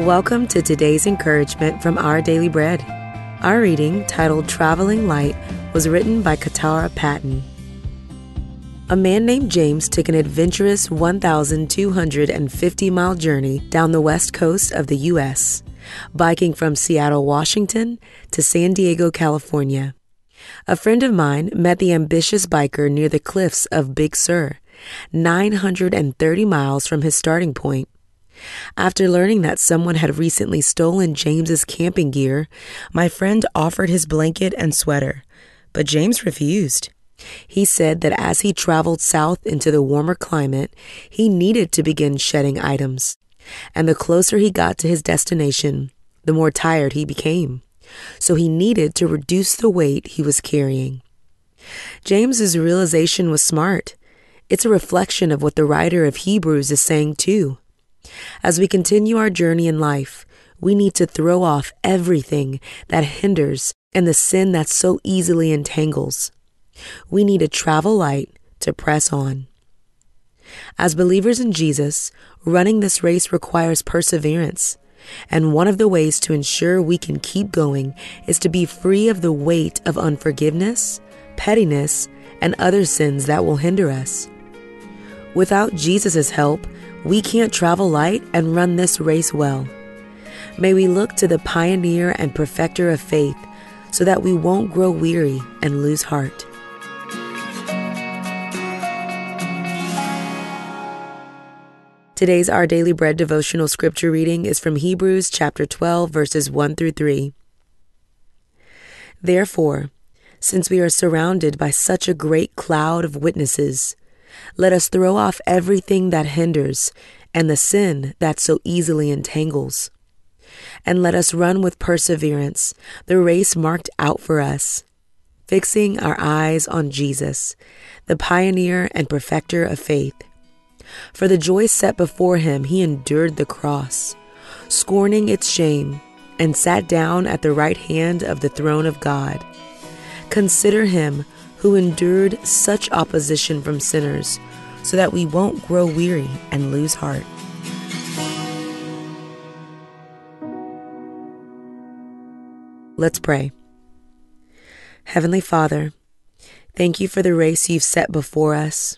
Welcome to today's encouragement from Our Daily Bread. Our reading, titled Traveling Light, was written by Katara Patton. A man named James took an adventurous 1,250 mile journey down the west coast of the U.S., biking from Seattle, Washington to San Diego, California. A friend of mine met the ambitious biker near the cliffs of Big Sur, 930 miles from his starting point. After learning that someone had recently stolen James's camping gear, my friend offered his blanket and sweater, but James refused. He said that as he traveled south into the warmer climate, he needed to begin shedding items. And the closer he got to his destination, the more tired he became. So he needed to reduce the weight he was carrying. James's realization was smart. It's a reflection of what the writer of Hebrews is saying too. As we continue our journey in life, we need to throw off everything that hinders and the sin that so easily entangles. We need to travel light to press on. As believers in Jesus, running this race requires perseverance. And one of the ways to ensure we can keep going is to be free of the weight of unforgiveness, pettiness, and other sins that will hinder us. Without Jesus' help, we can't travel light and run this race well. May we look to the pioneer and perfecter of faith so that we won't grow weary and lose heart. Today's Our Daily Bread devotional scripture reading is from Hebrews chapter 12, verses 1 through 3. Therefore, since we are surrounded by such a great cloud of witnesses, let us throw off everything that hinders and the sin that so easily entangles. And let us run with perseverance the race marked out for us, fixing our eyes on Jesus, the pioneer and perfecter of faith for the joy set before him, he endured the cross, scorning its shame, and sat down at the right hand of the throne of God. Consider him who endured such opposition from sinners, so that we won't grow weary and lose heart. Let's pray. Heavenly Father, thank you for the race you've set before us.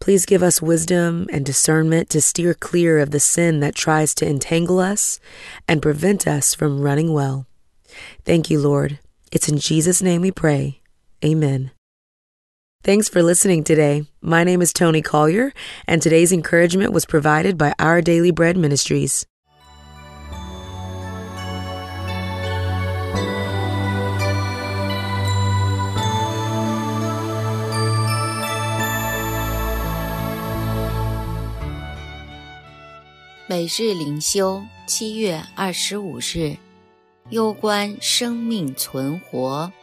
Please give us wisdom and discernment to steer clear of the sin that tries to entangle us and prevent us from running well. Thank you, Lord. It's in Jesus' name we pray. Amen. Thanks for listening today. My name is Tony Collier, and today's encouragement was provided by Our Daily Bread Ministries. 每日灵修，七月二十五日，攸关生命存活。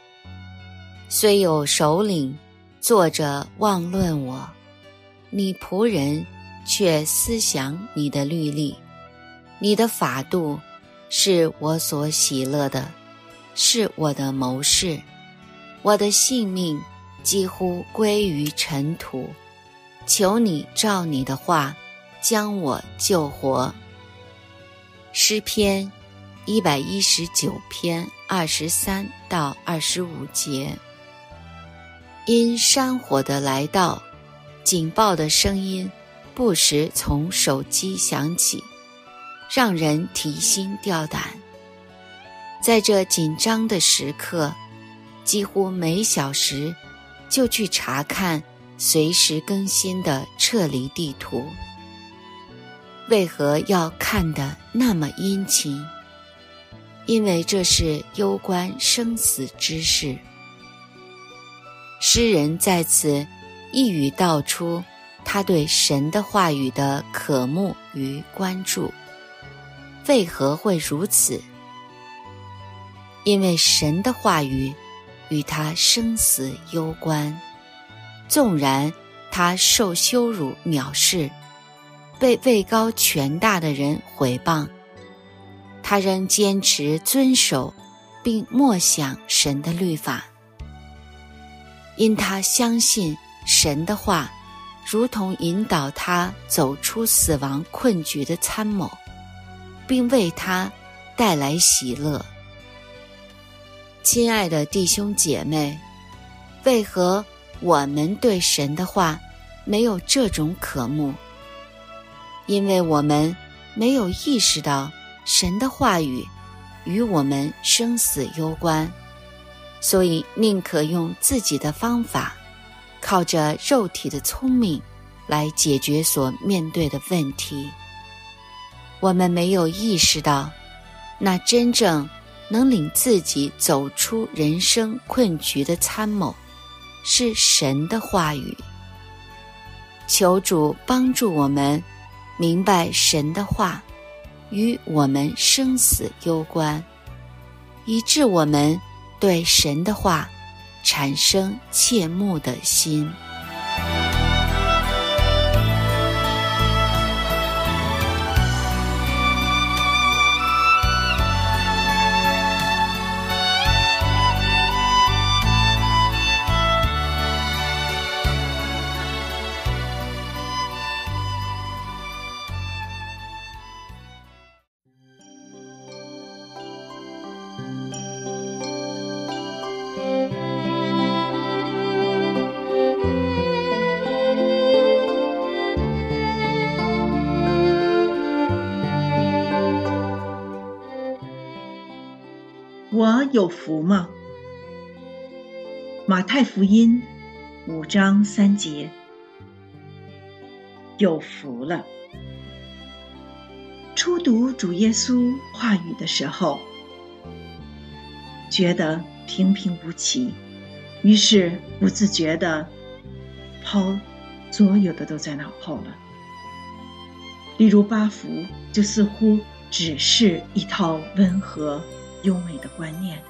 虽有首领坐着妄论我，你仆人却思想你的律例。你的法度是我所喜乐的，是我的谋士。我的性命几乎归于尘土，求你照你的话。将我救活。诗篇一百一十九篇二十三到二十五节。因山火的来到，警报的声音不时从手机响起，让人提心吊胆。在这紧张的时刻，几乎每小时就去查看随时更新的撤离地图。为何要看得那么殷勤？因为这是攸关生死之事。诗人在此一语道出他对神的话语的渴慕与关注。为何会如此？因为神的话语与他生死攸关。纵然他受羞辱藐视。被位高权大的人毁谤，他仍坚持遵守，并默想神的律法，因他相信神的话，如同引导他走出死亡困局的参谋，并为他带来喜乐。亲爱的弟兄姐妹，为何我们对神的话没有这种渴慕？因为我们没有意识到神的话语与我们生死攸关，所以宁可用自己的方法，靠着肉体的聪明来解决所面对的问题。我们没有意识到，那真正能领自己走出人生困局的参谋，是神的话语。求主帮助我们。明白神的话与我们生死攸关，以致我们对神的话产生切慕的心。有福吗？马太福音五章三节，有福了。初读主耶稣话语的时候，觉得平平无奇，于是不自觉的抛所有的都在脑后了。例如八福，就似乎只是一套温和。优美的观念，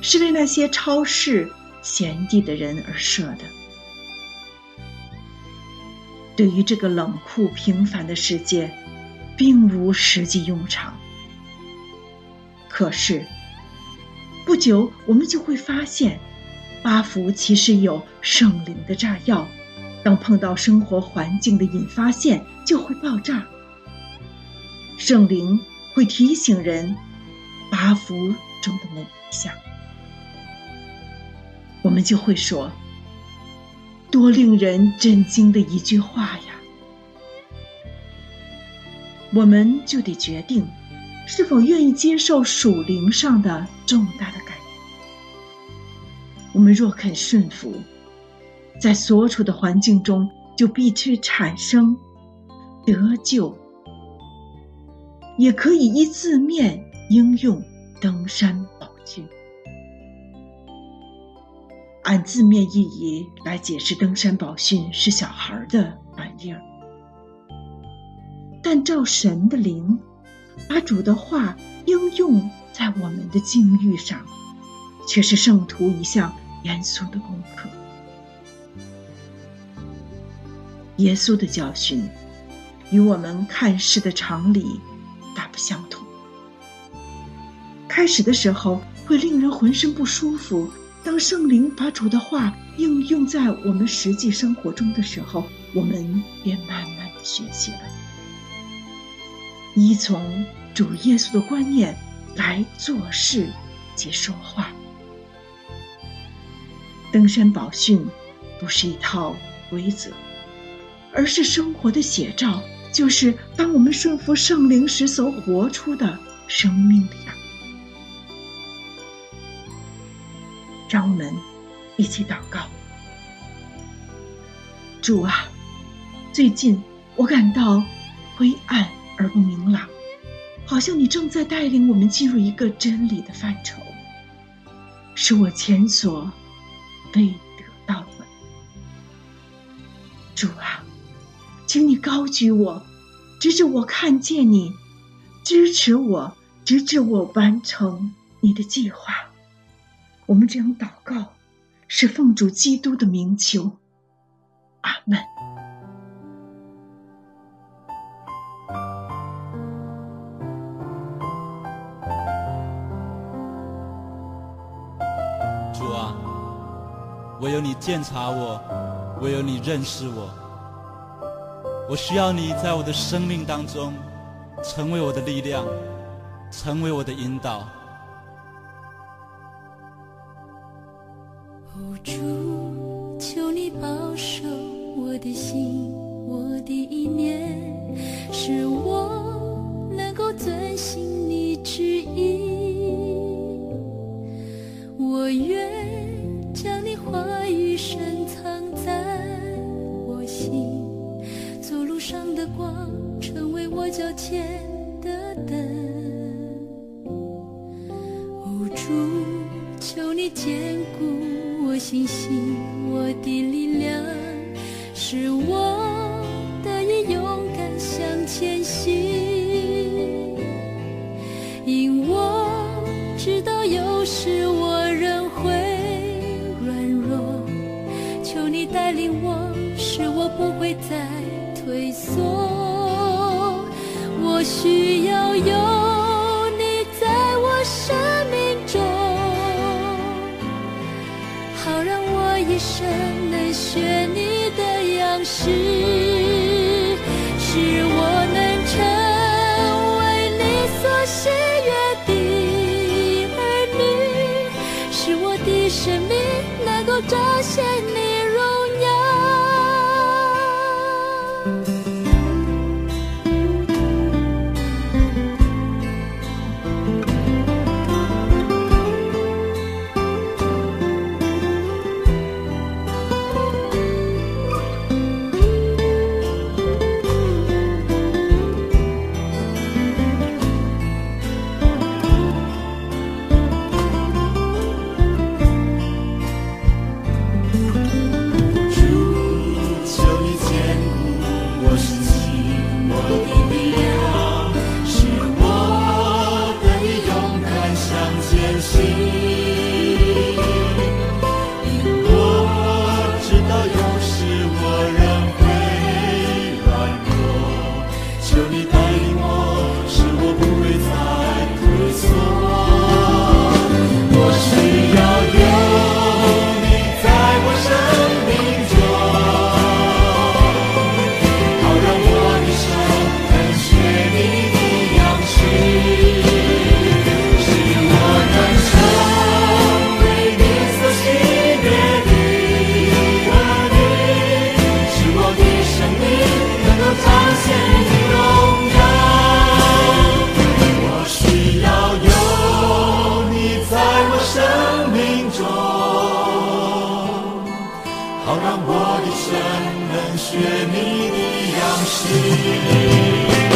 是为那些超世贤弟的人而设的。对于这个冷酷平凡的世界，并无实际用场。可是，不久我们就会发现，八福其实有圣灵的炸药，当碰到生活环境的引发线，就会爆炸。圣灵会提醒人。八福中的那一项，我们就会说：“多令人震惊的一句话呀！”我们就得决定，是否愿意接受属灵上的重大的改变。我们若肯顺服，在所处的环境中，就必须产生得救，也可以依字面。应用登山宝训，按字面意义来解释，登山宝训是小孩的玩意儿。但照神的灵，把主的话应用在我们的境遇上，却是圣徒一项严肃的功课。耶稣的教训与我们看事的常理大不相同。开始的时候会令人浑身不舒服。当圣灵把主的话应用在我们实际生活中的时候，我们便慢慢的学习了，依从主耶稣的观念来做事及说话。登山宝训不是一套规则，而是生活的写照，就是当我们顺服圣灵时所活出的生命的样。让我们一起祷告。主啊，最近我感到灰暗而不明朗，好像你正在带领我们进入一个真理的范畴，是我前所未得到的。主啊，请你高举我，直至我看见你，支持我，直至我完成你的计划。我们这样祷告，是奉主基督的名求。阿门。主啊，唯有你鉴察我，唯有你认识我。我需要你在我的生命当中，成为我的力量，成为我的引导。一年。在退缩，我需要有你在我生命中，好让我一生能学你的样式。是。好，让我一生能学你的样式。